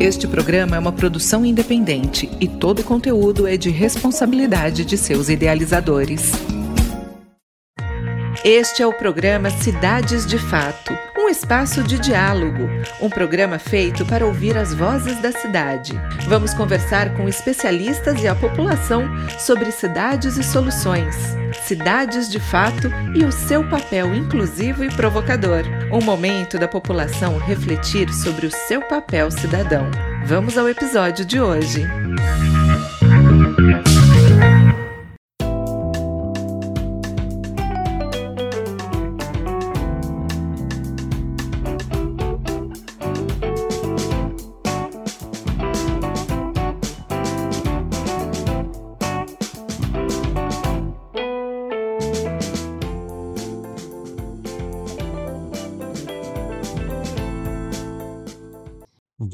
Este programa é uma produção independente e todo o conteúdo é de responsabilidade de seus idealizadores. Este é o programa Cidades de Fato, um espaço de diálogo, um programa feito para ouvir as vozes da cidade. Vamos conversar com especialistas e a população sobre cidades e soluções, cidades de fato e o seu papel inclusivo e provocador. Um momento da população refletir sobre o seu papel cidadão. Vamos ao episódio de hoje.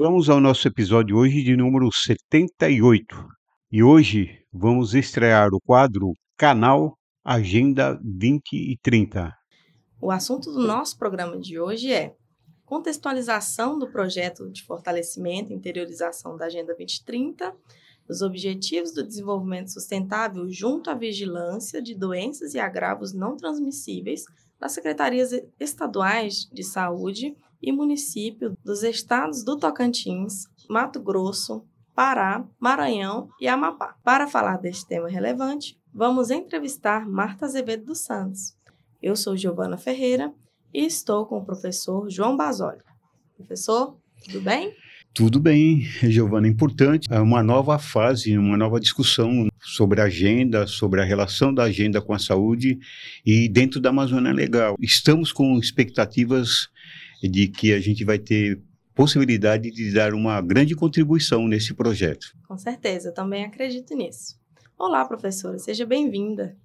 Vamos ao nosso episódio hoje de número 78. E hoje vamos estrear o quadro Canal Agenda 2030. O assunto do nosso programa de hoje é contextualização do projeto de fortalecimento e interiorização da Agenda 2030, os objetivos do desenvolvimento sustentável junto à vigilância de doenças e agravos não transmissíveis das secretarias estaduais de saúde e município dos estados do Tocantins, Mato Grosso, Pará, Maranhão e Amapá. Para falar deste tema relevante, vamos entrevistar Marta Azevedo dos Santos. Eu sou Giovana Ferreira e estou com o professor João Basoli. Professor, tudo bem? Tudo bem, Giovana. Importante, é uma nova fase, uma nova discussão sobre a agenda, sobre a relação da agenda com a saúde e dentro da Amazônia Legal. Estamos com expectativas de que a gente vai ter possibilidade de dar uma grande contribuição nesse projeto. Com certeza, também acredito nisso. Olá, professora, seja bem-vinda.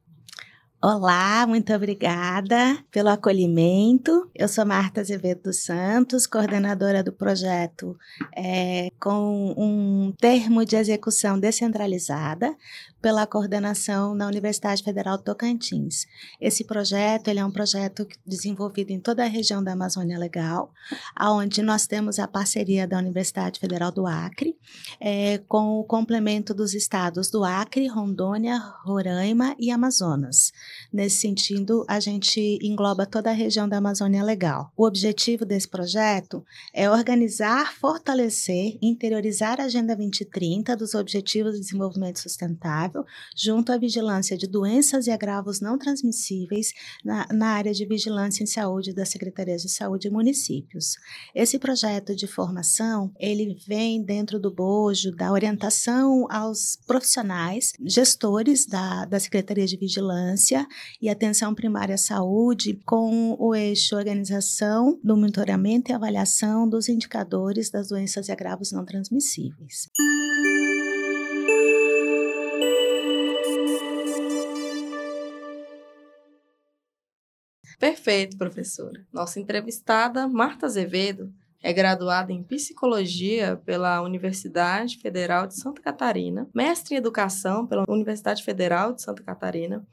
Olá, muito obrigada pelo acolhimento. Eu sou Marta Azevedo dos Santos, coordenadora do projeto é, com um termo de execução descentralizada pela coordenação na Universidade Federal Tocantins. Esse projeto ele é um projeto desenvolvido em toda a região da Amazônia Legal, onde nós temos a parceria da Universidade Federal do Acre, é, com o complemento dos estados do Acre, Rondônia, Roraima e Amazonas. Nesse sentido, a gente engloba toda a região da Amazônia Legal. O objetivo desse projeto é organizar, fortalecer, interiorizar a Agenda 2030 dos Objetivos de Desenvolvimento Sustentável junto à vigilância de doenças e agravos não transmissíveis na, na área de vigilância em saúde das Secretarias de Saúde e municípios. Esse projeto de formação, ele vem dentro do bojo da orientação aos profissionais, gestores da, da Secretaria de Vigilância e Atenção Primária à Saúde, com o eixo organização do monitoramento e avaliação dos indicadores das doenças e agravos não transmissíveis. Perfeito, professora. Nossa entrevistada, Marta Azevedo, é graduada em Psicologia pela Universidade Federal de Santa Catarina, mestre em Educação pela Universidade Federal de Santa Catarina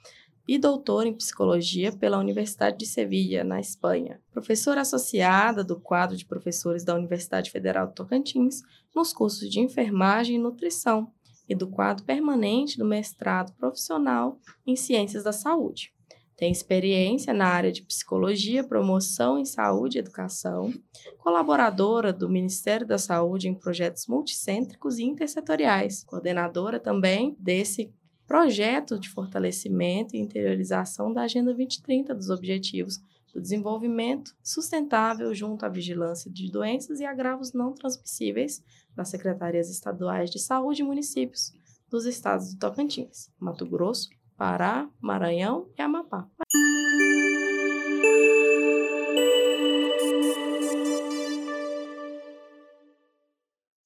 e doutora em Psicologia pela Universidade de Sevilha, na Espanha. Professora associada do quadro de professores da Universidade Federal de Tocantins nos cursos de Enfermagem e Nutrição e do quadro permanente do mestrado profissional em Ciências da Saúde. Tem experiência na área de psicologia, promoção em saúde e educação, colaboradora do Ministério da Saúde em projetos multicêntricos e intersetoriais, coordenadora também desse projeto de fortalecimento e interiorização da Agenda 2030 dos Objetivos do Desenvolvimento Sustentável junto à vigilância de doenças e agravos não transmissíveis das secretarias estaduais de saúde e municípios dos estados do Tocantins, Mato Grosso, Pará, Maranhão e Amapá.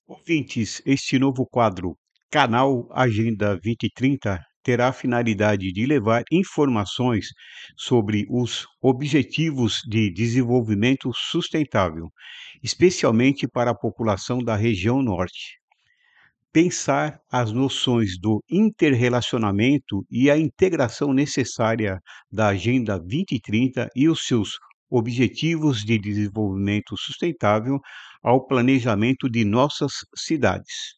Ouvintes, este novo quadro, Canal Agenda 2030, terá a finalidade de levar informações sobre os Objetivos de Desenvolvimento Sustentável, especialmente para a população da região Norte pensar as noções do interrelacionamento e a integração necessária da Agenda 2030 e os seus Objetivos de Desenvolvimento Sustentável ao planejamento de nossas cidades.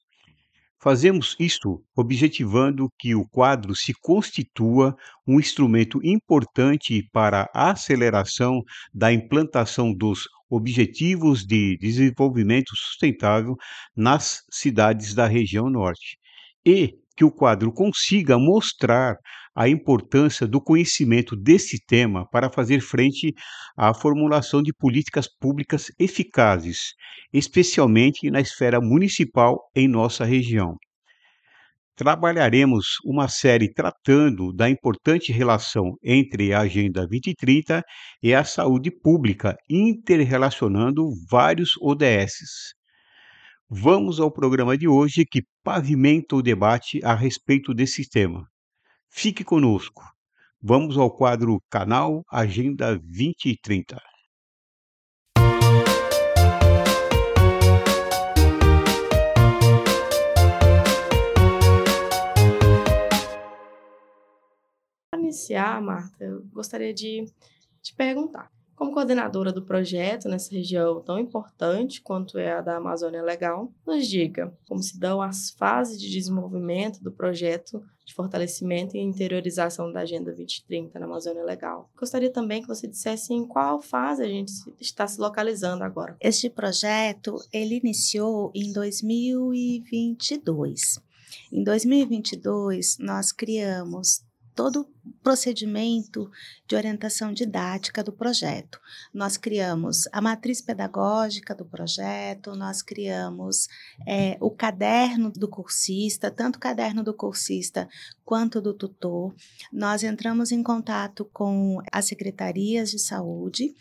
Fazemos isto objetivando que o quadro se constitua um instrumento importante para a aceleração da implantação dos Objetivos de Desenvolvimento Sustentável nas cidades da região Norte. E que o quadro consiga mostrar a importância do conhecimento desse tema para fazer frente à formulação de políticas públicas eficazes, especialmente na esfera municipal em nossa região. Trabalharemos uma série tratando da importante relação entre a Agenda 2030 e a saúde pública, interrelacionando vários ODSs. Vamos ao programa de hoje que pavimenta o debate a respeito desse tema. Fique conosco. Vamos ao quadro Canal Agenda 2030. Para iniciar, Marta, eu gostaria de te perguntar como coordenadora do projeto nessa região tão importante quanto é a da Amazônia Legal, nos diga como se dão as fases de desenvolvimento do projeto de fortalecimento e interiorização da Agenda 2030 na Amazônia Legal. Gostaria também que você dissesse em qual fase a gente está se localizando agora. Este projeto, ele iniciou em 2022. Em 2022, nós criamos todo o procedimento de orientação didática do projeto. Nós criamos a matriz pedagógica do projeto, nós criamos é, o caderno do cursista, tanto o caderno do cursista quanto do tutor. Nós entramos em contato com as secretarias de saúde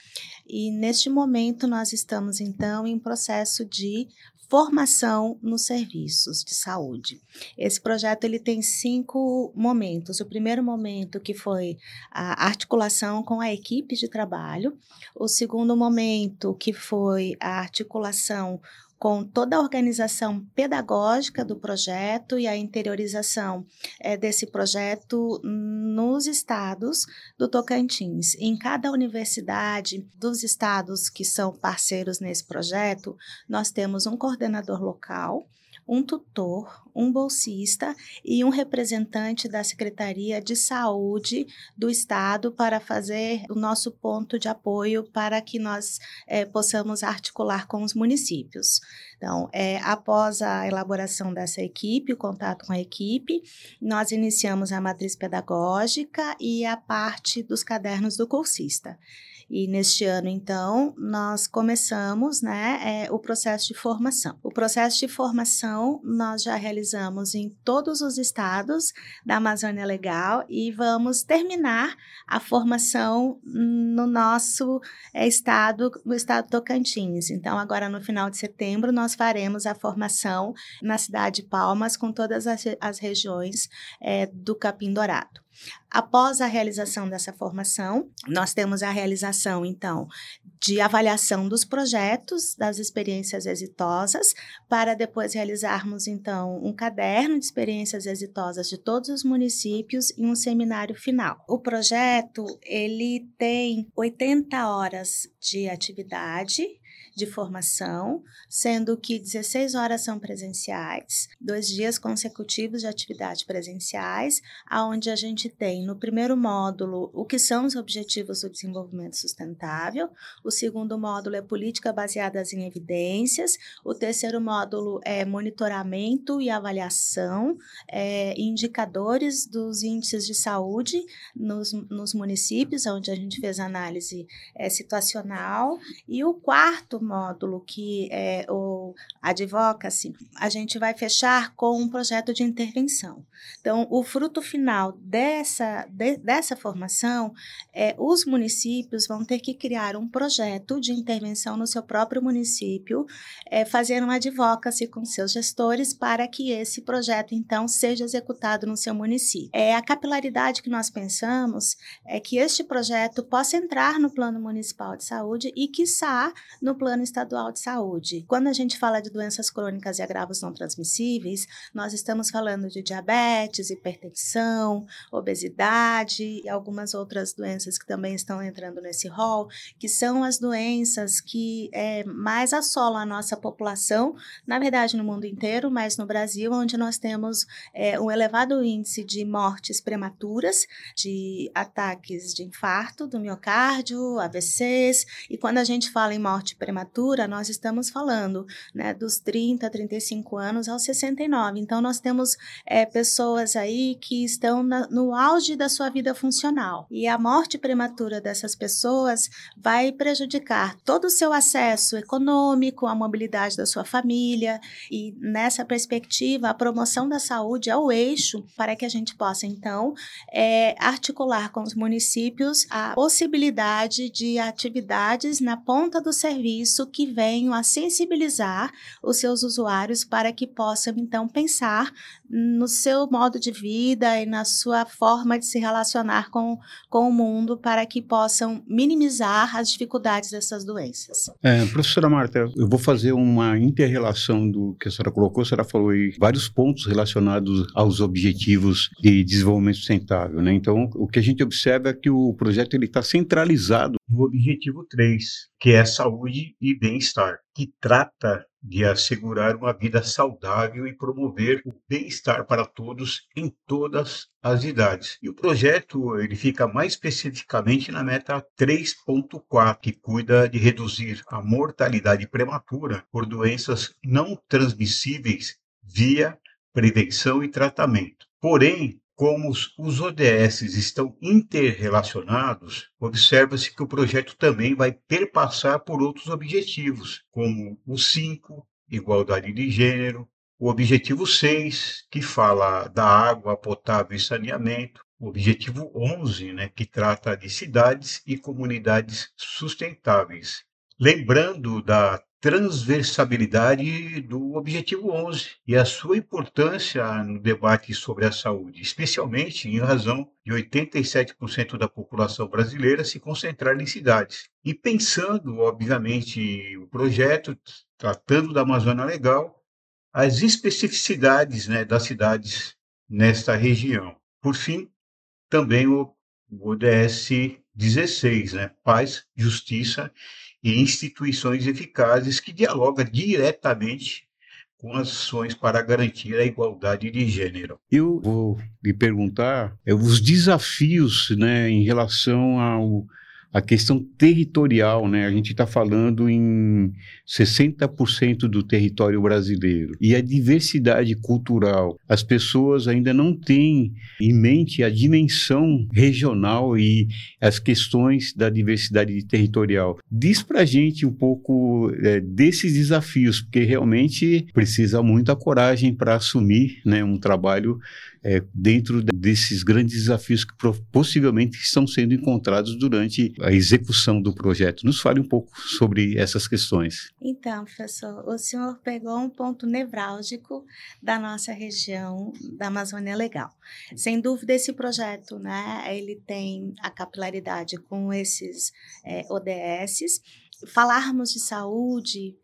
e, neste momento, nós estamos, então, em processo de formação nos serviços de saúde. Esse projeto ele tem cinco momentos. O primeiro momento que foi a articulação com a equipe de trabalho, o segundo momento que foi a articulação com toda a organização pedagógica do projeto e a interiorização é, desse projeto nos estados do Tocantins. Em cada universidade dos estados que são parceiros nesse projeto, nós temos um coordenador local um tutor, um bolsista e um representante da Secretaria de Saúde do Estado para fazer o nosso ponto de apoio para que nós é, possamos articular com os municípios. Então, é, após a elaboração dessa equipe, o contato com a equipe, nós iniciamos a matriz pedagógica e a parte dos cadernos do cursista. E neste ano, então, nós começamos né, é, o processo de formação. O processo de formação nós já realizamos em todos os estados da Amazônia Legal e vamos terminar a formação no nosso é, estado, no estado Tocantins. Então, agora no final de setembro, nós faremos a formação na cidade de Palmas com todas as, as regiões é, do Capim Dourado. Após a realização dessa formação, nós temos a realização, então, de avaliação dos projetos, das experiências exitosas, para depois realizarmos, então, um caderno de experiências exitosas de todos os municípios e um seminário final. O projeto, ele tem 80 horas de atividade, de formação, sendo que 16 horas são presenciais, dois dias consecutivos de atividade presenciais, aonde a gente tem no primeiro módulo o que são os objetivos do desenvolvimento sustentável, o segundo módulo é política baseadas em evidências, o terceiro módulo é monitoramento e avaliação, é, indicadores dos índices de saúde nos, nos municípios, onde a gente fez análise é, situacional, e o quarto módulo que é o Advocacy, a gente vai fechar com um projeto de intervenção. Então, o fruto final dessa, de, dessa formação é os municípios vão ter que criar um projeto de intervenção no seu próprio município, é, fazer uma advocacy com seus gestores para que esse projeto, então, seja executado no seu município. É, a capilaridade que nós pensamos é que este projeto possa entrar no Plano Municipal de Saúde e, quiçá, no Plano Estadual de Saúde. Quando a gente fala de doenças crônicas e agravos não transmissíveis, nós estamos falando de diabetes, hipertensão, obesidade e algumas outras doenças que também estão entrando nesse rol, que são as doenças que é, mais assolam a nossa população, na verdade no mundo inteiro, mas no Brasil, onde nós temos é, um elevado índice de mortes prematuras, de ataques de infarto do miocárdio, AVCs, e quando a gente fala em morte prematura, nós estamos falando né, dos 30, 35 anos aos 69. Então, nós temos é, pessoas aí que estão na, no auge da sua vida funcional. E a morte prematura dessas pessoas vai prejudicar todo o seu acesso econômico, a mobilidade da sua família. E nessa perspectiva, a promoção da saúde é o eixo para que a gente possa, então, é, articular com os municípios a possibilidade de atividades na ponta do serviço que venham a sensibilizar os seus usuários para que possam, então, pensar no seu modo de vida e na sua forma de se relacionar com, com o mundo para que possam minimizar as dificuldades dessas doenças. É, professora Marta, eu vou fazer uma inter-relação do que a senhora colocou. A senhora falou aí vários pontos relacionados aos objetivos de desenvolvimento sustentável. Né? Então, o que a gente observa é que o projeto está centralizado no objetivo 3, que é saúde e bem-estar, que trata de assegurar uma vida saudável e promover o bem-estar para todos em todas as idades. E o projeto ele fica mais especificamente na meta 3.4, que cuida de reduzir a mortalidade prematura por doenças não transmissíveis via prevenção e tratamento. Porém, como os ODS estão interrelacionados, observa-se que o projeto também vai perpassar por outros objetivos, como o 5, igualdade de gênero, o objetivo 6, que fala da água potável e saneamento, o objetivo 11, né, que trata de cidades e comunidades sustentáveis. Lembrando da transversabilidade do Objetivo 11 e a sua importância no debate sobre a saúde, especialmente em razão de 87% da população brasileira se concentrar em cidades. E pensando, obviamente, o projeto, tratando da Amazônia Legal, as especificidades né, das cidades nesta região. Por fim, também o, ODS 16, né, Paz, Justiça e instituições eficazes que dialoga diretamente com ações para garantir a igualdade de gênero. Eu vou lhe perguntar é, os desafios né, em relação ao a questão territorial, né? A gente está falando em 60% do território brasileiro. E a diversidade cultural. As pessoas ainda não têm em mente a dimensão regional e as questões da diversidade territorial. Diz para gente um pouco é, desses desafios, porque realmente precisa muita coragem para assumir né, um trabalho é, dentro desses grandes desafios que possivelmente estão sendo encontrados durante a execução do projeto. Nos fale um pouco sobre essas questões. Então, professor, o senhor pegou um ponto nevrálgico da nossa região da Amazônia Legal. Sem dúvida, esse projeto, né, ele tem a capilaridade com esses é, ODSs. Falarmos de saúde,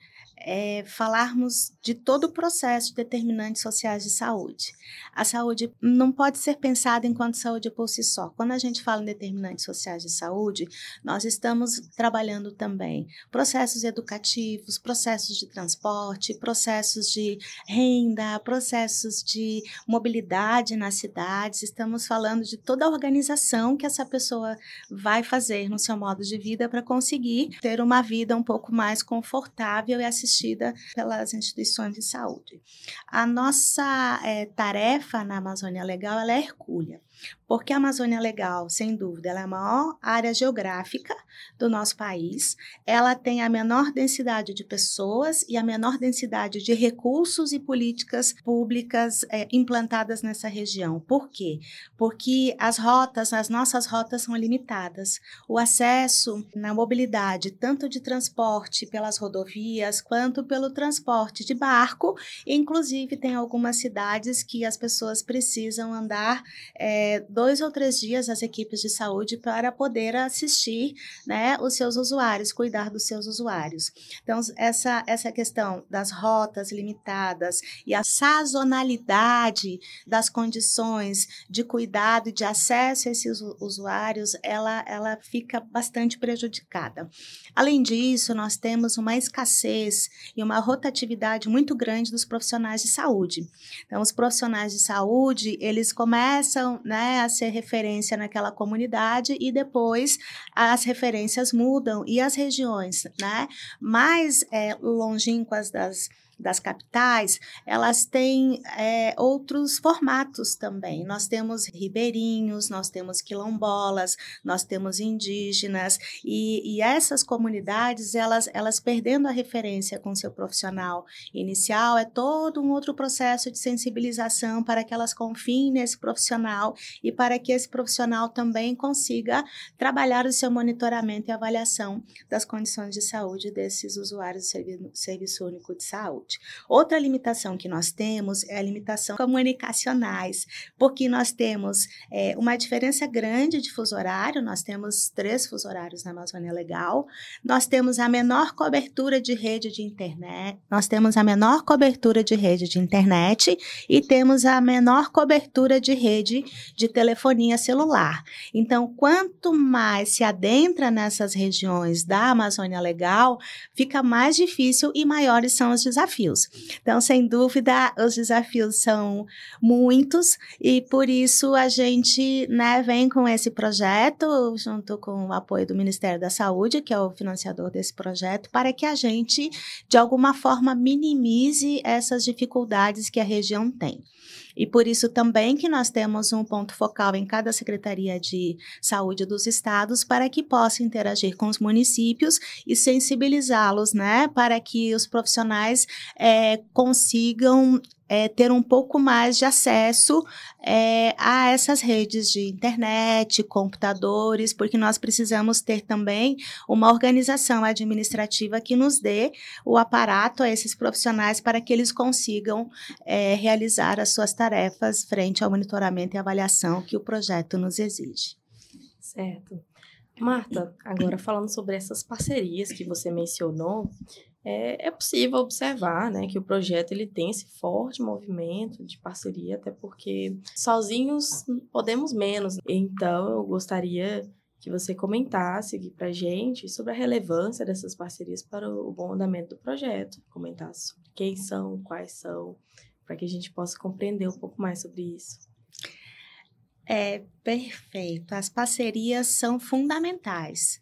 é, falarmos de todo o processo de determinantes sociais de saúde. A saúde não pode ser pensada enquanto saúde por si só. Quando a gente fala em determinantes sociais de saúde, nós estamos trabalhando também processos educativos, processos de transporte, processos de renda, processos de mobilidade nas cidades. Estamos falando de toda a organização que essa pessoa vai fazer no seu modo de vida para conseguir ter uma vida um pouco mais confortável e assistida assistida pelas instituições de saúde. A nossa é, tarefa na Amazônia Legal é hercúlea. Porque a Amazônia Legal, sem dúvida, ela é a maior área geográfica do nosso país, ela tem a menor densidade de pessoas e a menor densidade de recursos e políticas públicas é, implantadas nessa região. Por quê? Porque as rotas, as nossas rotas são limitadas. O acesso na mobilidade, tanto de transporte pelas rodovias, quanto pelo transporte de barco, inclusive tem algumas cidades que as pessoas precisam andar. É, dois ou três dias as equipes de saúde para poder assistir né, os seus usuários, cuidar dos seus usuários. Então, essa, essa questão das rotas limitadas e a sazonalidade das condições de cuidado e de acesso a esses usuários, ela, ela fica bastante prejudicada. Além disso, nós temos uma escassez e uma rotatividade muito grande dos profissionais de saúde. Então, os profissionais de saúde, eles começam né, a ser referência naquela comunidade e depois as referências mudam e as regiões né, mais é, longínquas das das capitais, elas têm é, outros formatos também. Nós temos ribeirinhos, nós temos quilombolas, nós temos indígenas, e, e essas comunidades, elas, elas perdendo a referência com seu profissional inicial, é todo um outro processo de sensibilização para que elas confiem nesse profissional e para que esse profissional também consiga trabalhar o seu monitoramento e avaliação das condições de saúde desses usuários do Serviço Único de Saúde Outra limitação que nós temos é a limitação comunicacionais, porque nós temos é, uma diferença grande de fuso horário, nós temos três fuso horários na Amazônia Legal, nós temos a menor cobertura de rede de internet, nós temos a menor cobertura de rede de internet e temos a menor cobertura de rede de telefonia celular. Então, quanto mais se adentra nessas regiões da Amazônia Legal, fica mais difícil e maiores são os desafios desafios. Então, sem dúvida, os desafios são muitos e por isso a gente né, vem com esse projeto, junto com o apoio do Ministério da Saúde, que é o financiador desse projeto, para que a gente, de alguma forma, minimize essas dificuldades que a região tem. E por isso também que nós temos um ponto focal em cada Secretaria de Saúde dos estados para que possa interagir com os municípios e sensibilizá-los, né, para que os profissionais é, consigam é, ter um pouco mais de acesso é, a essas redes de internet, computadores, porque nós precisamos ter também uma organização administrativa que nos dê o aparato a esses profissionais para que eles consigam é, realizar as suas tarefas frente ao monitoramento e avaliação que o projeto nos exige. Certo. Marta, agora falando sobre essas parcerias que você mencionou, é, é possível observar né, que o projeto ele tem esse forte movimento de parceria, até porque sozinhos podemos menos. Então, eu gostaria que você comentasse aqui para gente sobre a relevância dessas parcerias para o bom andamento do projeto, comentasse sobre quem são, quais são, para que a gente possa compreender um pouco mais sobre isso. É perfeito. As parcerias são fundamentais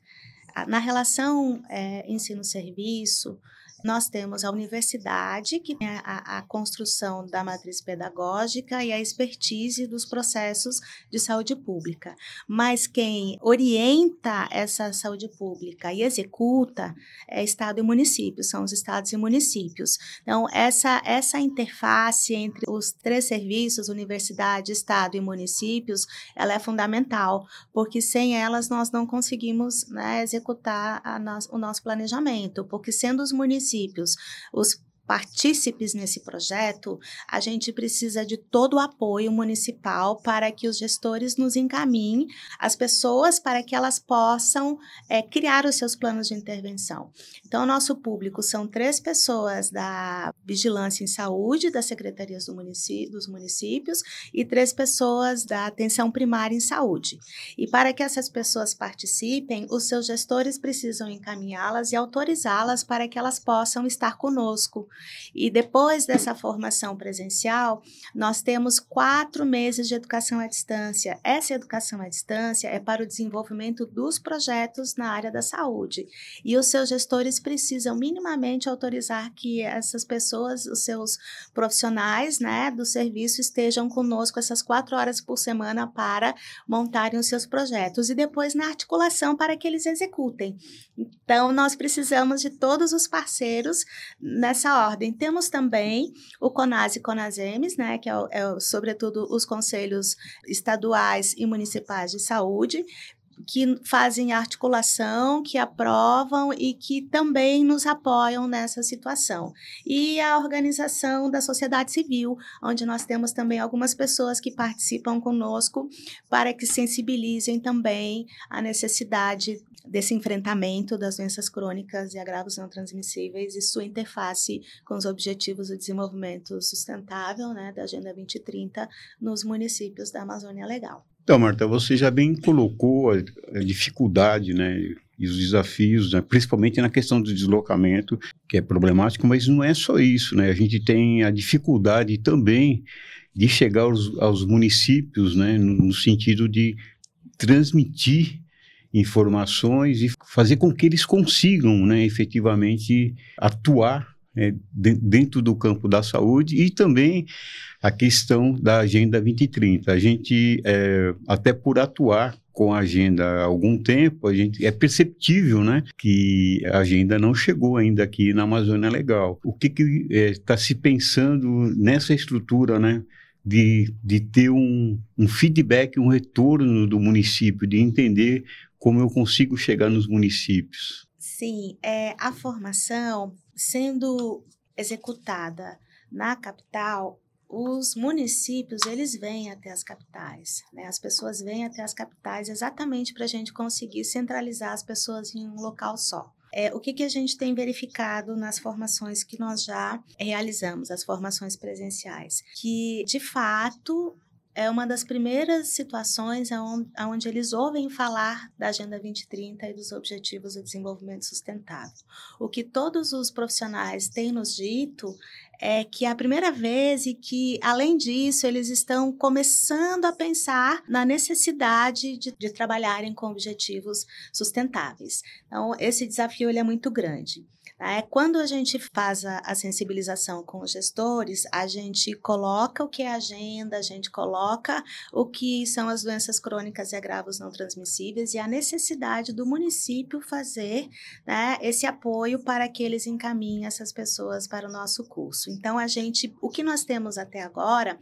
na relação é, ensino-serviço, nós temos a universidade, que tem a, a, construção da matriz pedagógica e a expertise dos processos de saúde pública. Mas quem orienta essa saúde pública e executa é Estado e município, são os estados e municípios. Então, essa, essa interface entre os três serviços, universidade, Estado e municípios, ela é fundamental, porque sem elas nós não conseguimos né, executar o nosso planejamento, porque sendo os municípios municípios, os partícipes nesse projeto, a gente precisa de todo o apoio municipal para que os gestores nos encaminhem as pessoas para que elas possam é, criar os seus planos de intervenção. Então, nosso público são três pessoas da Vigilância em Saúde, das secretarias do município, dos municípios, e três pessoas da Atenção Primária em Saúde. E para que essas pessoas participem, os seus gestores precisam encaminhá-las e autorizá-las para que elas possam estar conosco e depois dessa formação presencial, nós temos quatro meses de educação à distância. Essa educação à distância é para o desenvolvimento dos projetos na área da saúde. E os seus gestores precisam minimamente autorizar que essas pessoas, os seus profissionais né, do serviço, estejam conosco essas quatro horas por semana para montarem os seus projetos. E depois na articulação para que eles executem. Então, nós precisamos de todos os parceiros nessa ordem. Temos também o CONAS e CONASEMES, né, que é, é sobretudo os conselhos estaduais e municipais de saúde, que fazem articulação, que aprovam e que também nos apoiam nessa situação. E a organização da sociedade civil, onde nós temos também algumas pessoas que participam conosco para que sensibilizem também a necessidade desse enfrentamento das doenças crônicas e agravos não transmissíveis e sua interface com os objetivos do desenvolvimento sustentável né, da Agenda 2030 nos municípios da Amazônia Legal. Então, Marta, você já bem colocou a, dificuldade, né, e os desafios, né, principalmente na questão do deslocamento, que é problemático, mas não é só isso, né? A gente tem a dificuldade também de chegar aos, aos municípios, né, no, no sentido de transmitir informações e fazer com que eles consigam, né, efetivamente atuar é, dentro do campo da saúde e também a questão da Agenda 2030. A gente, é, até por atuar com a agenda há algum tempo, a gente é perceptível, né, que a agenda não chegou ainda aqui na Amazônia Legal. O que está é, se pensando nessa estrutura, né, de, de ter um, um feedback, um retorno do município, de entender como eu consigo chegar nos municípios? Sim, é, a formação sendo executada na capital, os municípios eles vêm até as capitais, né? As pessoas vêm até as capitais exatamente para a gente conseguir centralizar as pessoas em um local só. É, o que, que a gente tem verificado nas formações que nós já realizamos, as formações presenciais? Que, de fato, é uma das primeiras situações onde, eles ouvem falar da Agenda 2030 e dos Objetivos de Desenvolvimento Sustentável. O que todos os profissionais têm nos dito é que é a primeira vez e que, além disso, eles estão começando a pensar na necessidade de, de trabalharem com objetivos sustentáveis. Então, esse desafio ele é muito grande. É, quando a gente faz a, a, sensibilização com os gestores, a gente coloca o que é agenda, a gente coloca o que são as doenças crônicas e agravos não transmissíveis e a necessidade do município fazer né, esse apoio para que eles encaminhem essas pessoas para o nosso curso. Então, a gente, o que nós temos até agora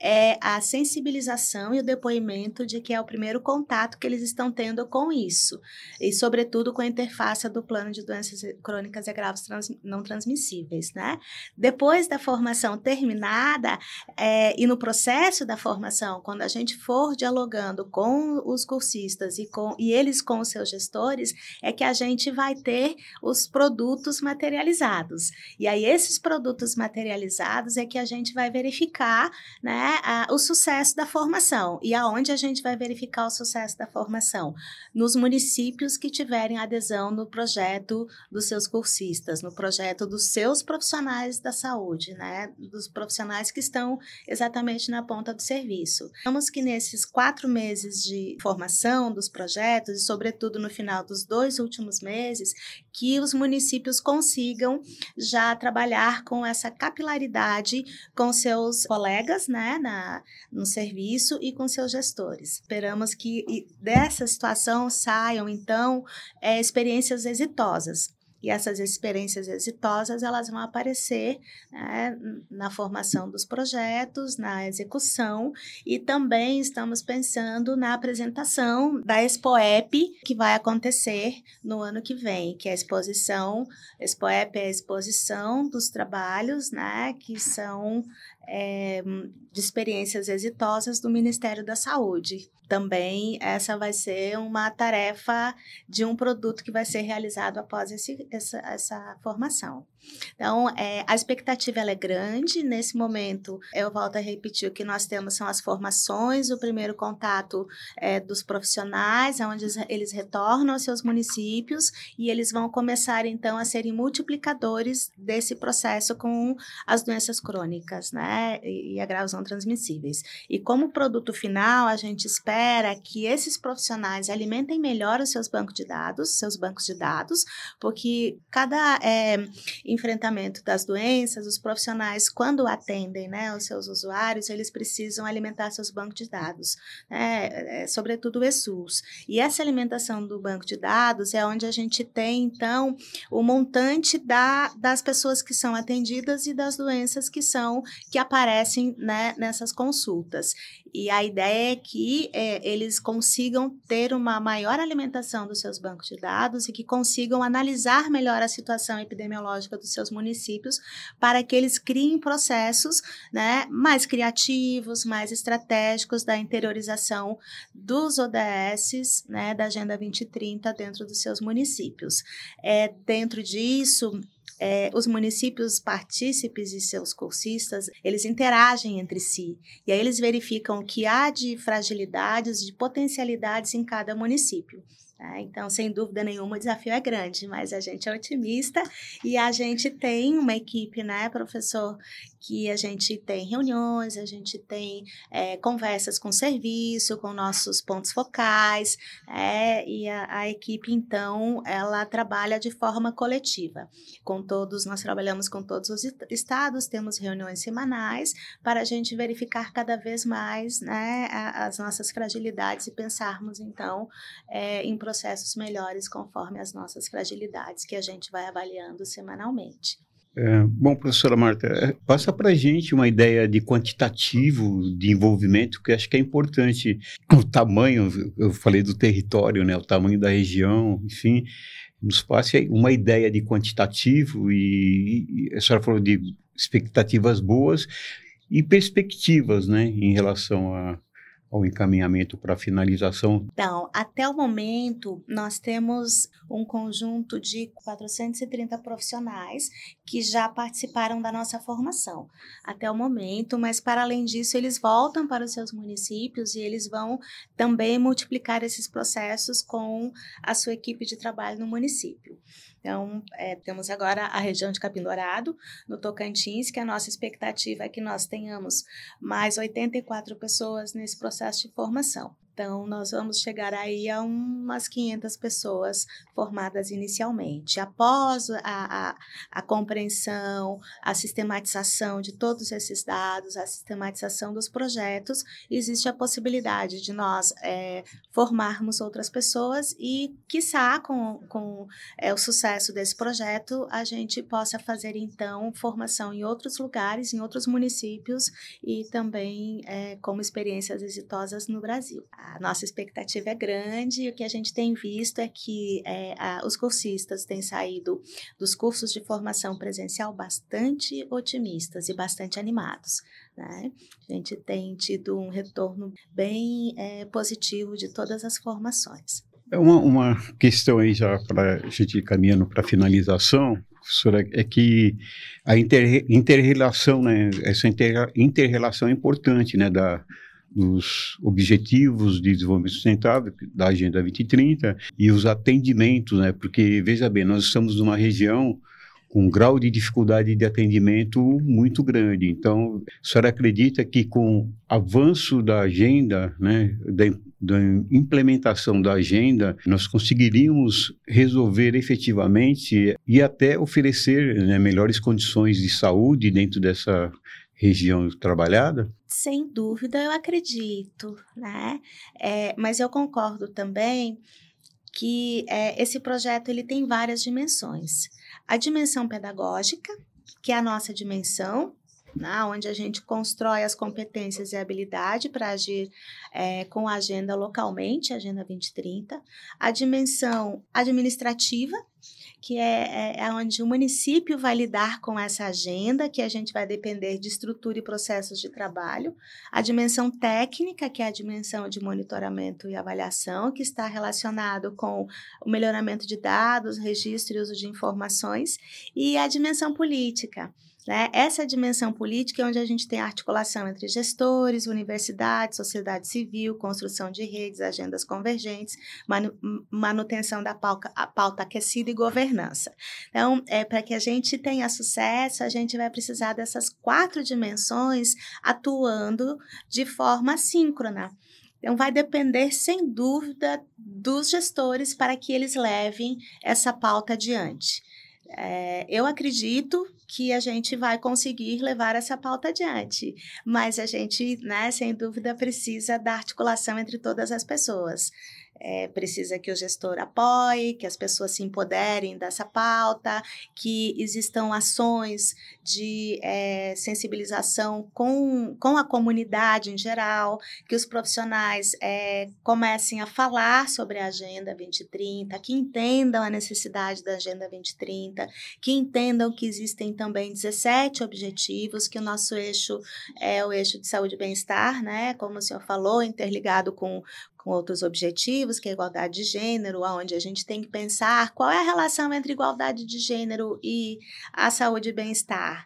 é a sensibilização e o depoimento de que é o primeiro contato que eles estão tendo com isso, e sobretudo com a interface do plano de doenças crônicas e agravos trans, não transmissíveis, né? Depois da formação terminada é, e no processo da formação, quando a gente for dialogando com os cursistas e, com, e eles com os seus gestores, é que a gente vai ter os produtos materializados. E aí, esses produtos materializados é que a gente vai verificar? Né, a, o sucesso da formação. E aonde a gente vai verificar o sucesso da formação? Nos municípios que tiverem adesão no projeto dos seus cursistas, no projeto dos seus profissionais da saúde, né? Dos profissionais que estão exatamente na ponta do serviço. Vamos que nesses quatro meses de formação dos projetos, e sobretudo no final dos dois últimos meses, que os municípios consigam já trabalhar com essa capilaridade com seus colegas, né? na, no serviço e com seus gestores. Esperamos que dessa situação saiam, então, é, experiências exitosas. E essas experiências exitosas elas vão aparecer né, na formação dos projetos, na execução e também estamos pensando na apresentação da Expoep que vai acontecer no ano que vem, que é a exposição, Expoep é a exposição dos trabalhos, né, que são é, de experiências exitosas do Ministério da Saúde. Também essa vai ser uma tarefa de um produto que vai ser realizado após esse, essa, essa formação. Então, é, a expectativa é grande. Nesse momento, eu volto a repetir: o que nós temos são as formações, o primeiro contato é, dos profissionais, onde eles retornam aos seus municípios e eles vão começar, então, a serem multiplicadores desse processo com as doenças crônicas, né? né, e agravos não transmissíveis. E como produto final, a gente espera que esses profissionais alimentem melhor os seus bancos de dados, seus bancos de dados, porque cada é, enfrentamento das doenças, os profissionais, quando atendem né, os seus usuários, eles precisam alimentar seus bancos de dados, né, é, sobretudo o ESUS. E essa alimentação do banco de dados é onde a gente tem, então, o montante da, das pessoas que são atendidas e das doenças que são que aparecem né, nessas consultas. E a ideia é que é, eles consigam ter uma maior alimentação dos seus bancos de dados e que consigam analisar melhor a situação epidemiológica dos seus municípios para que eles criem processos né, mais criativos, mais estratégicos da interiorização dos ODS, né, da Agenda 2030 dentro dos seus municípios. É, dentro disso, é, os municípios partícipes e seus cursistas, eles interagem entre si. E aí eles verificam que há de fragilidades, de potencialidades em cada município. Tá? Então, sem dúvida nenhuma, o desafio é grande, mas a gente é otimista e a gente tem uma equipe, né, professor, que a gente tem reuniões, a gente tem é, conversas com o serviço, com nossos pontos focais, é, e a, a, equipe, então, ela trabalha de forma coletiva. Com todos, nós trabalhamos com todos os estados, temos reuniões semanais para a gente verificar cada vez mais né, as nossas fragilidades e pensarmos, então, é, em processos melhores conforme as nossas fragilidades que a gente vai avaliando semanalmente. É, bom, professora Marta, é, passa para a gente uma ideia de quantitativo de envolvimento, que acho que é importante. O tamanho, eu falei do território, né, o tamanho da região, enfim, nos passe uma ideia de quantitativo e, e a senhora falou de expectativas boas e perspectivas, né, em relação a, ao encaminhamento para finalização? Então, até o momento, nós temos um conjunto de 430 profissionais que já participaram da nossa formação até o momento, mas para além disso, eles voltam para os seus municípios e eles vão também multiplicar esses processos com a sua equipe de trabalho no município. Então, é, temos agora a região de Capim Dourado, no Tocantins, que a nossa expectativa é que nós tenhamos mais 84 pessoas nesse processo de formação. Então, nós vamos chegar aí a umas 500 pessoas formadas inicialmente. Após a, a, a, compreensão, a sistematização de todos esses dados, a sistematização dos projetos, existe a possibilidade de nós é, formarmos outras pessoas e, quiçá, com, com é, o sucesso desse projeto, a gente possa fazer, então, formação em outros lugares, em outros municípios e também é, como experiências exitosas no Brasil nossa expectativa é grande e o que a gente tem visto é que é, a, os cursistas têm saído dos cursos de formação presencial bastante otimistas e bastante animados. Né? A gente tem tido um retorno bem é, positivo de todas as formações. É uma, uma questão aí já para a gente caminhando para finalização, professora, é que a inter, inter-relação, né, essa inter, inter-relação é importante, né, da, dos Objetivos de Desenvolvimento Sustentável, da Agenda 2030, e os atendimentos, né? Porque, veja bem, nós estamos numa região com um grau de dificuldade de atendimento muito grande. Então, a senhora acredita que com o avanço da agenda, né, da, da implementação da agenda, nós conseguiríamos resolver efetivamente e até oferecer né, melhores condições de saúde dentro dessa região trabalhada? Sem dúvida, eu acredito, né? É, mas eu concordo também que é, esse projeto ele tem várias dimensões. A dimensão pedagógica, que é a nossa dimensão, né, onde a gente constrói as competências e habilidade para agir é, com a agenda localmente, Agenda 2030. A dimensão administrativa, que é, é, é onde o município vai lidar com essa agenda, que a gente vai depender de estrutura e processos de trabalho, a dimensão técnica, que é a dimensão de monitoramento e avaliação, que está relacionado com o melhoramento de dados, registro e uso de informações, e a dimensão política, né? Essa dimensão política é onde a gente tem articulação entre gestores, universidades, sociedade civil, construção de redes, agendas convergentes, manu manutenção da pauta, pauta aquecida e governança. Então, é, para que a gente tenha sucesso, a gente vai precisar dessas quatro dimensões atuando de forma síncrona. Então, vai depender, sem dúvida, dos gestores para que eles levem essa pauta adiante. É, eu acredito que a gente vai conseguir levar essa pauta adiante, mas a gente, né, sem dúvida, precisa da articulação entre todas as pessoas. É, precisa que o gestor apoie, que as pessoas se empoderem dessa pauta, que existam ações de é, sensibilização com, com a comunidade em geral, que os profissionais é, comecem a falar sobre a Agenda 2030, que entendam a necessidade da Agenda 2030, que entendam que existem também 17 objetivos, que o nosso eixo é o eixo de saúde e bem-estar, né? Como o senhor falou, interligado com, com outros objetivos, que é a igualdade de gênero, onde a gente tem que pensar qual é a relação entre igualdade de gênero e a saúde e bem-estar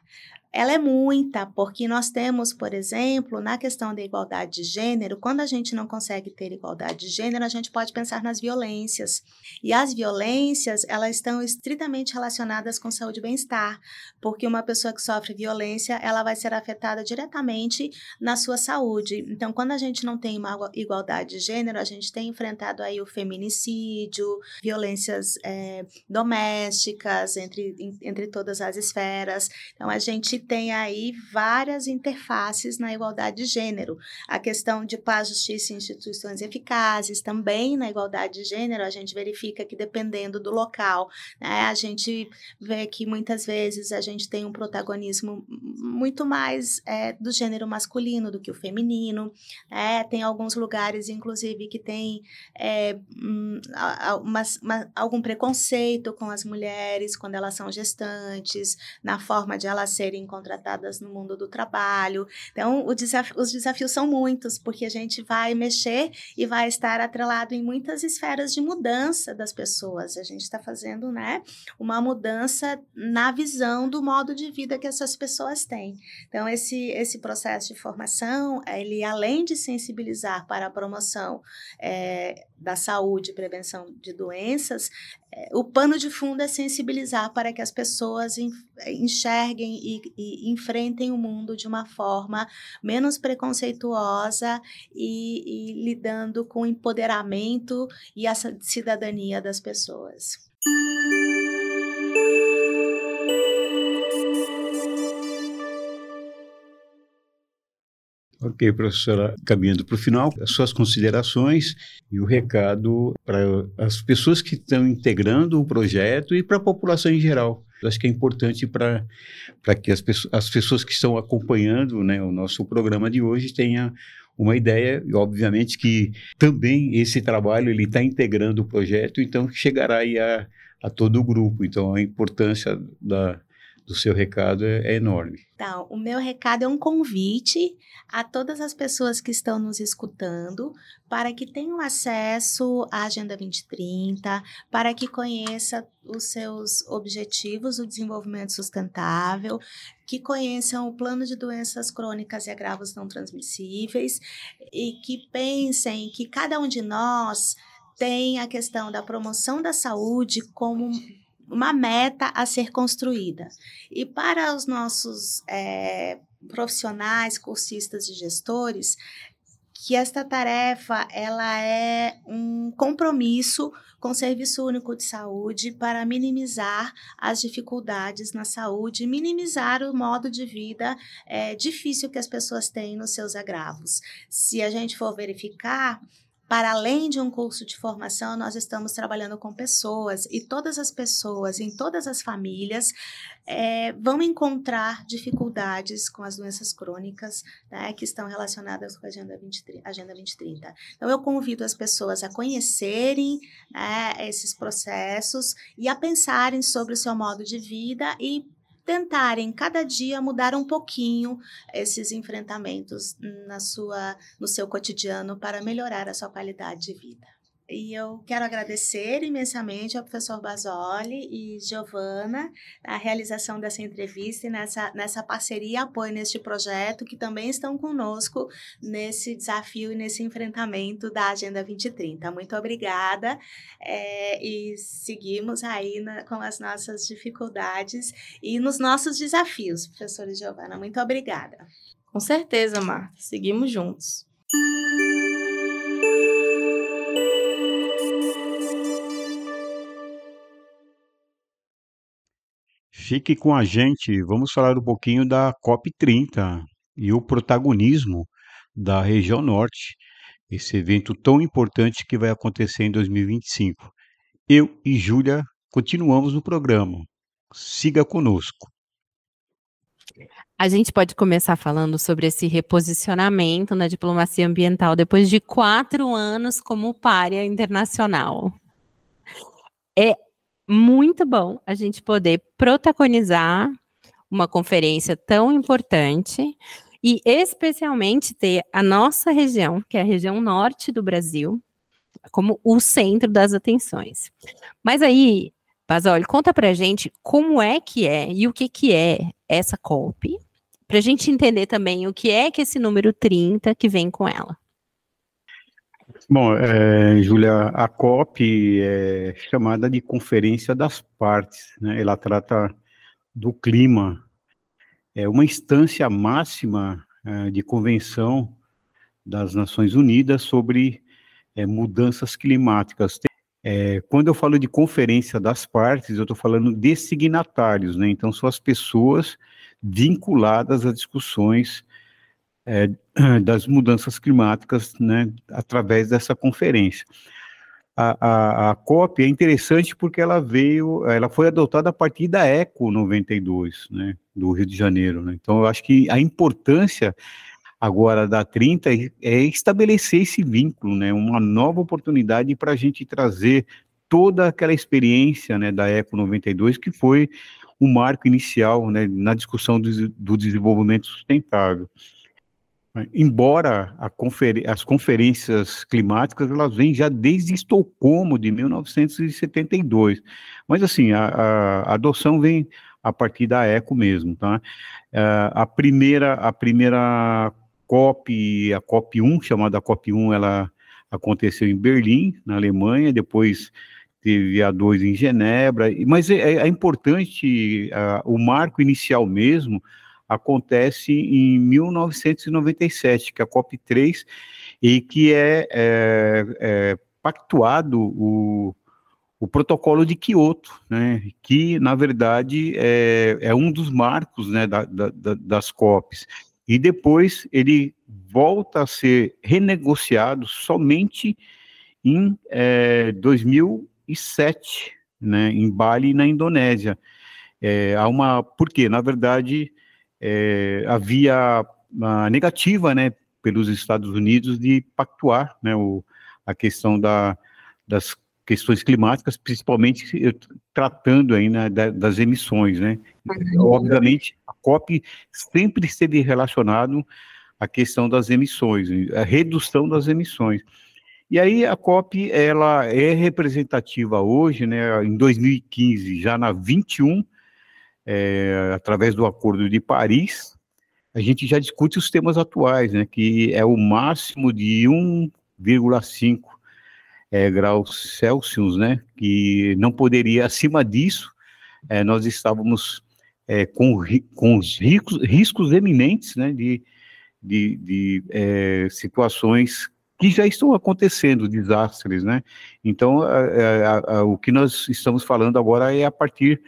ela é muita, porque nós temos, por exemplo, na questão da igualdade de gênero, quando a gente não consegue ter igualdade de gênero, a gente pode pensar nas violências. E as violências, elas estão estritamente relacionadas com saúde e bem-estar, porque uma pessoa que sofre violência, ela vai ser afetada diretamente na sua saúde. Então, quando a gente não tem uma igualdade de gênero, a gente tem enfrentado aí o feminicídio, violências é, domésticas entre, entre todas as esferas. Então, a gente tem aí várias interfaces na igualdade de gênero. A questão de paz, justiça e instituições eficazes, também na igualdade de gênero, a gente verifica que dependendo do local, né, a gente vê que muitas vezes a gente tem um protagonismo muito mais é, do gênero masculino do que o feminino. Né? Tem alguns lugares, inclusive, que tem é, uma, uma, algum preconceito com as mulheres quando elas são gestantes, na forma de elas serem contratadas no mundo do trabalho. Então, desaf os desafios são muitos, porque a gente vai mexer e vai estar atrelado em muitas esferas de mudança das pessoas. A gente está fazendo, né, uma mudança na visão do modo de vida que essas pessoas têm. Então, esse, esse processo de formação, ele além de sensibilizar para a promoção é, da saúde e prevenção de doenças, o pano de fundo é sensibilizar para que as pessoas enxerguem e, e enfrentem o mundo de uma forma menos preconceituosa e, e lidando com o empoderamento e a cidadania das pessoas. Ok, professora, caminhando para o final, as suas considerações e o recado para as pessoas que estão integrando o projeto e para a população em geral. Eu acho que é importante para que as pessoas, as pessoas que estão acompanhando né, o nosso programa de hoje tenham uma ideia, e obviamente que também esse trabalho ele está integrando o projeto, então chegará aí a, a todo o grupo. Então a importância da, do seu recado é, é enorme. Então, o meu recado é um convite a todas as pessoas que estão nos escutando para que tenham acesso à Agenda 2030, para que conheça os seus objetivos, o desenvolvimento sustentável, que conheçam o plano de doenças crônicas e agravos não transmissíveis e que pensem que cada um de nós tem a questão da promoção da saúde como uma meta a ser construída. E para os nossos é, profissionais, cursistas e gestores, que esta tarefa ela é um compromisso com o Serviço Único de Saúde para minimizar as dificuldades na saúde, minimizar o modo de vida é, difícil que as pessoas têm nos seus agravos. Se a gente for verificar, para além de um curso de formação, nós estamos trabalhando com pessoas e todas as pessoas, em todas as famílias, é, vão encontrar dificuldades com as doenças crônicas né, que estão relacionadas com a Agenda, 20, Agenda 2030. Então, eu convido as pessoas a conhecerem né, esses processos e a pensarem sobre o seu modo de vida e tentarem cada dia mudar um pouquinho esses enfrentamentos na sua, no seu cotidiano para melhorar a sua qualidade de vida. E eu quero agradecer imensamente ao professor Basoli e Giovana a realização dessa entrevista e nessa, nessa parceria e apoio neste projeto, que também estão conosco nesse desafio e nesse enfrentamento da Agenda 2030. Muito obrigada é, e seguimos aí na, com as nossas dificuldades e nos nossos desafios, professora Giovana. Muito obrigada. Com certeza, Marta. Seguimos juntos. Fique com a gente, vamos falar um pouquinho da COP30 e o protagonismo da região norte, esse evento tão importante que vai acontecer em 2025. Eu e Júlia continuamos no programa. Siga conosco. A gente pode começar falando sobre esse reposicionamento na diplomacia ambiental depois de quatro anos como párea internacional. É muito bom a gente poder protagonizar uma conferência tão importante e especialmente ter a nossa região, que é a região norte do Brasil, como o centro das atenções. Mas aí, Basoli, conta pra gente como é que é e o que que é essa COP para a gente entender também o que é que esse número 30 que vem com ela. Bom, é, Júlia, a COP é chamada de Conferência das Partes, né? ela trata do clima, é uma instância máxima é, de convenção das Nações Unidas sobre é, mudanças climáticas. É, quando eu falo de conferência das partes, eu estou falando de signatários, né? Então, são as pessoas vinculadas a discussões é, das mudanças climáticas, né, através dessa conferência. A, a, a, COP é interessante porque ela veio, ela foi adotada a partir da ECO 92, né, do Rio de Janeiro. Né? Então, eu acho que a importância agora da 30 é estabelecer esse vínculo, né, uma nova oportunidade para a gente trazer toda aquela experiência né, da ECO 92, que foi o marco inicial né, na discussão do, do desenvolvimento sustentável. Embora confer as conferências climáticas elas vêm já desde Estocolmo de 1972, mas assim a, a adoção vem a partir da ECO mesmo, tá? Uh, a primeira a primeira COP, a COP 1 chamada COP 1, ela aconteceu em Berlim, na Alemanha, depois teve a dois em Genebra, mas é, é importante, uh, o marco inicial mesmo acontece em 1997, que é a COP3, e que é, é, é pactuado o, o protocolo de Kyoto, né, que na verdade é, é um dos marcos né, da, da, das COPs. E depois ele volta a ser renegociado somente em é, 2000 2007, né, em Bali, na Indonésia. É, há uma, porque na verdade é, havia uma negativa, né, pelos Estados Unidos de pactuar, né, o, a questão da, das questões climáticas, principalmente tratando aí né, das emissões, né. Uhum. Obviamente, a COP sempre esteve relacionado à questão das emissões, a redução das emissões. E aí a COP ela é representativa hoje, né, em 2015, já na 21, é, através do Acordo de Paris, a gente já discute os temas atuais, né, que é o máximo de 1,5 é, graus Celsius, né, que não poderia, acima disso, é, nós estávamos é, com, com os riscos, riscos eminentes né, de, de, de é, situações que já estão acontecendo desastres, né? Então, a, a, a, o que nós estamos falando agora é a partir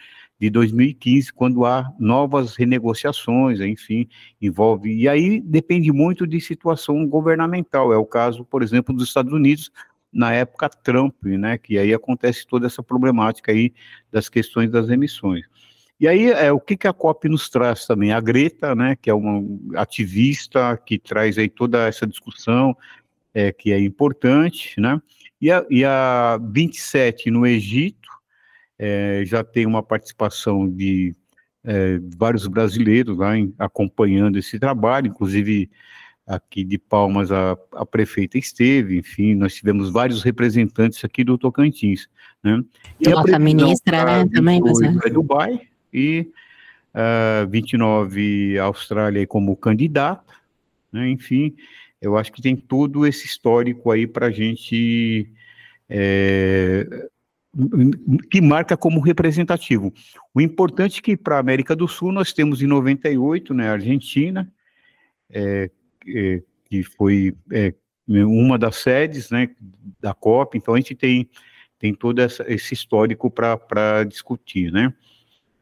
de 2015, quando há novas renegociações, enfim, envolve. E aí depende muito de situação governamental. É o caso, por exemplo, dos Estados Unidos, na época Trump, né? Que aí acontece toda essa problemática aí das questões das emissões. E aí, é, o que, que a COP nos traz também? A Greta, né, que é uma ativista que traz aí toda essa discussão, é, que é importante, né? E a, e a 27 no Egito é, já tem uma participação de é, vários brasileiros lá em, acompanhando esse trabalho, inclusive aqui de Palmas a, a, prefeita esteve, enfim, nós tivemos vários representantes aqui do Tocantins, né? E Nossa, a ministra, né, também, mas é Dubai e uh, 29 Austrália como candidata, né, enfim, eu acho que tem todo esse histórico aí para a gente é, que marca como representativo. O importante é que para a América do Sul nós temos em 98, né, a Argentina, é, é, que foi é, uma das sedes, né, da COP. Então a gente tem tem todo essa, esse histórico para discutir, né?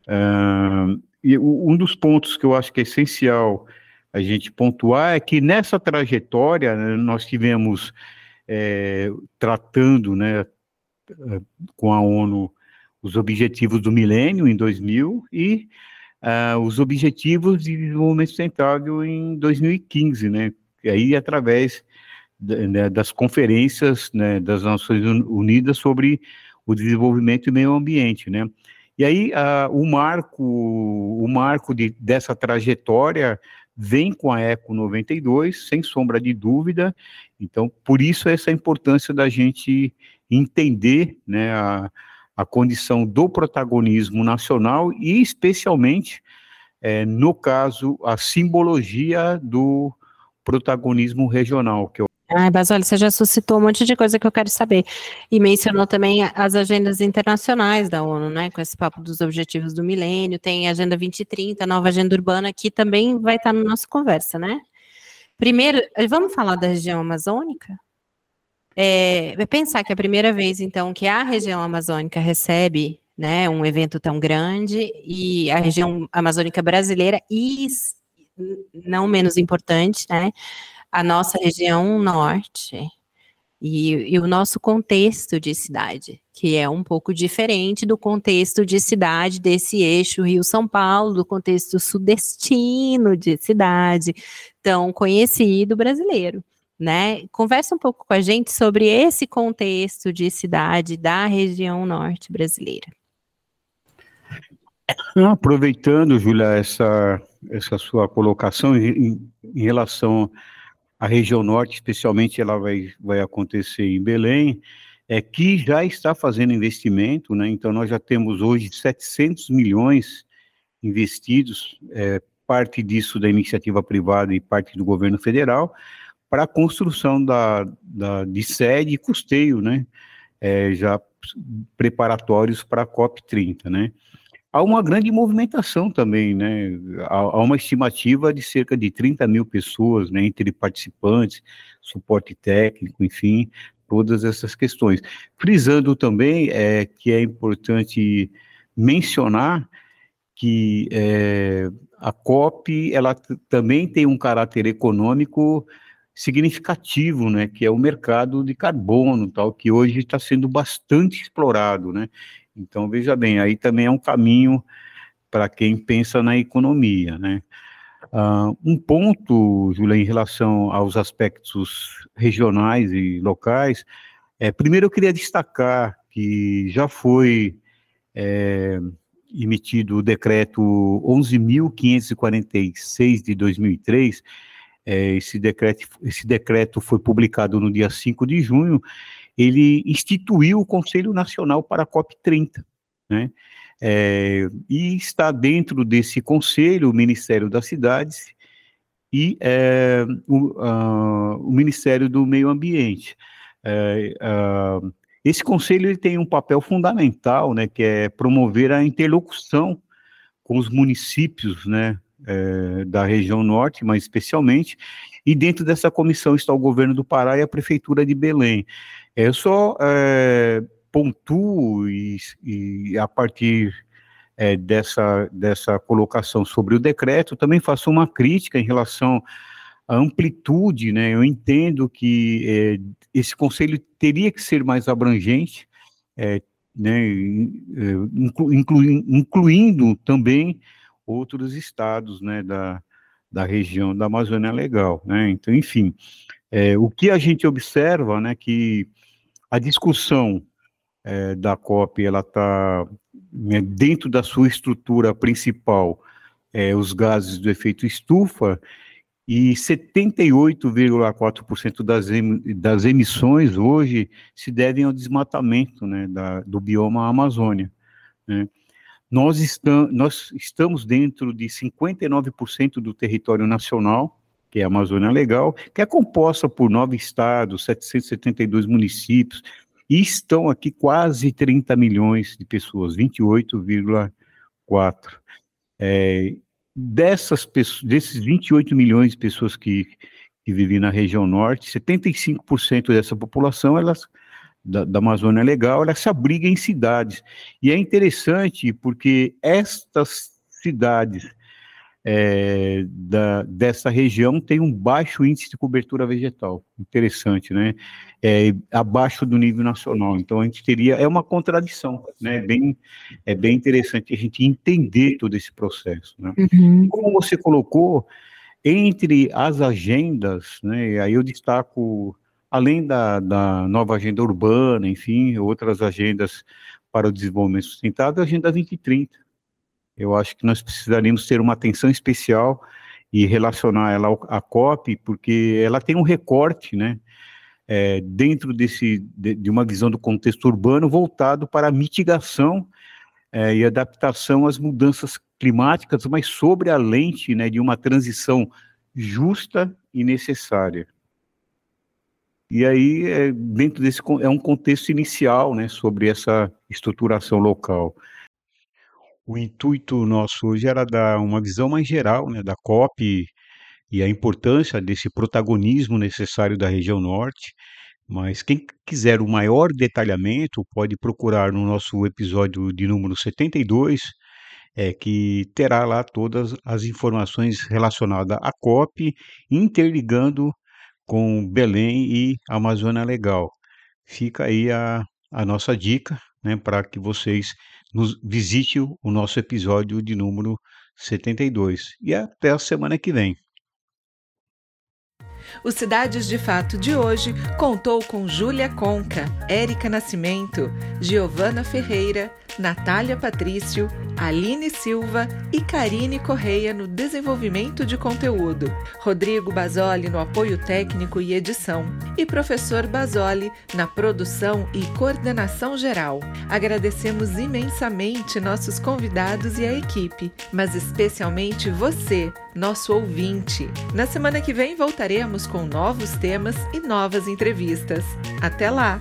Uh, e um dos pontos que eu acho que é essencial a gente pontuar é que nessa trajetória né, nós tivemos é, tratando, né, com a ONU os objetivos do milênio em 2000 e uh, os objetivos de desenvolvimento sustentável em 2015, né? E aí através né, das conferências né, das Nações Unidas sobre o desenvolvimento e meio ambiente, né? E aí uh, o marco, o marco de, dessa trajetória vem com a Eco 92, sem sombra de dúvida. Então, por isso essa importância da gente entender, né, a, a condição do protagonismo nacional e, especialmente, é, no caso, a simbologia do protagonismo regional, que eu Ai, você já suscitou um monte de coisa que eu quero saber. E mencionou também as agendas internacionais da ONU, né? Com esse papo dos objetivos do milênio, tem a Agenda 2030, a nova agenda urbana, que também vai estar na nossa conversa, né? Primeiro, vamos falar da região amazônica? É, pensar que é a primeira vez, então, que a região amazônica recebe né, um evento tão grande e a região amazônica brasileira e, não menos importante, né, a nossa região norte. E, e, o nosso contexto de cidade, que é um pouco diferente do contexto de cidade desse eixo Rio-São Paulo, do contexto sudestino de cidade, tão conhecido brasileiro né? Conversa um pouco com a gente sobre esse contexto de cidade da região norte brasileira. Aproveitando, Júlia, essa, essa sua colocação em, em, relação à região norte, especialmente ela vai, vai acontecer em Belém, é que já está fazendo investimento, né? Então nós já temos hoje 700 milhões investidos, é, parte disso da iniciativa privada e parte do governo federal, para a construção da, da, de sede e custeio, né, é, já preparatórios para a COP30, né. Há uma grande movimentação também, né, há, há, uma estimativa de cerca de 30 mil pessoas, né, entre participantes, suporte técnico, enfim, todas essas questões. Frisando também é, que é importante mencionar que é, a COP, ela também tem um caráter econômico significativo, né, que é o mercado de carbono, tal, que hoje está sendo bastante explorado, né. Então veja bem, aí também é um caminho para quem pensa na economia, né. Uh, um ponto, Júlia, em relação aos aspectos regionais e locais, é, primeiro eu queria destacar que já foi é, emitido o decreto 11.546 de 2003, é, esse, decreto, esse decreto foi publicado no dia 5 de junho, ele instituiu o Conselho Nacional para a COP30, né? É, e está dentro desse conselho o Ministério das Cidades e é, o, o, Ministério do Meio Ambiente. É, esse conselho ele tem um papel fundamental, né, que é promover a interlocução com os municípios, né, é, da região norte, mas especialmente, e dentro dessa comissão está o governo do Pará e a prefeitura de Belém. É, eu só é, pontuo e, e, a partir é, dessa, dessa colocação sobre o decreto, também faço uma crítica em relação à amplitude, né? Eu entendo que é, esse conselho teria que ser mais abrangente, é, né, inclu, inclu, incluindo também outros estados, né, da, da região da Amazônia Legal, né, então, enfim, é, o que a gente observa, né, que a discussão é, da COP, ela está né, dentro da sua estrutura principal, é, os gases do efeito estufa, e 78,4% das, em, das emissões hoje se devem ao desmatamento né, da, do bioma Amazônia. Né. Nós, estamos, nós estamos dentro de 59% do território nacional, que é a Amazônia Legal, que é composta por nove estados, 772 municípios, e estão aqui quase 30 milhões de pessoas, 28,4. É, dessas pessoas, desses 28 milhões de pessoas que, que vivem na região norte, 75% dessa população, elas da, da Amazônia Legal, ela se abriga em cidades. E é interessante porque estas cidades é, da, dessa região tem um baixo índice de cobertura vegetal. Interessante, né? É, abaixo do nível nacional. Então a gente teria é uma contradição, né? É bem, é bem interessante a gente entender todo esse processo. Né? Uhum. Como você colocou, entre as agendas, né? Aí eu destaco além da, da nova agenda urbana, enfim, outras agendas para o desenvolvimento sustentável, a Agenda 2030 eu acho que nós precisaríamos ter uma atenção especial e relacionar ela à COP, porque ela tem um recorte, né, é, dentro desse, de, de, uma visão do contexto urbano voltado para a mitigação é, e adaptação às mudanças climáticas, mas sobre a lente né, de uma transição justa e necessária. E aí, é, dentro desse é um contexto inicial né, sobre essa estruturação local. O intuito nosso hoje era dar uma visão mais geral né, da COP e a importância desse protagonismo necessário da região norte. Mas quem quiser o maior detalhamento pode procurar no nosso episódio de número 72, é, que terá lá todas as informações relacionadas à COP, interligando com Belém e Amazônia Legal. Fica aí a, a nossa dica né, para que vocês nos visite o nosso episódio de número 72. E até a semana que vem. O Cidades de Fato de hoje contou com Júlia Conca, Érica Nascimento, Giovana Ferreira, Natália Patrício, Aline Silva e Karine Correia no desenvolvimento de conteúdo, Rodrigo Basoli no apoio técnico e edição e professor Basoli na produção e coordenação geral. Agradecemos imensamente nossos convidados e a equipe, mas especialmente você, nosso ouvinte. Na semana que vem voltaremos com novos temas e novas entrevistas. Até lá!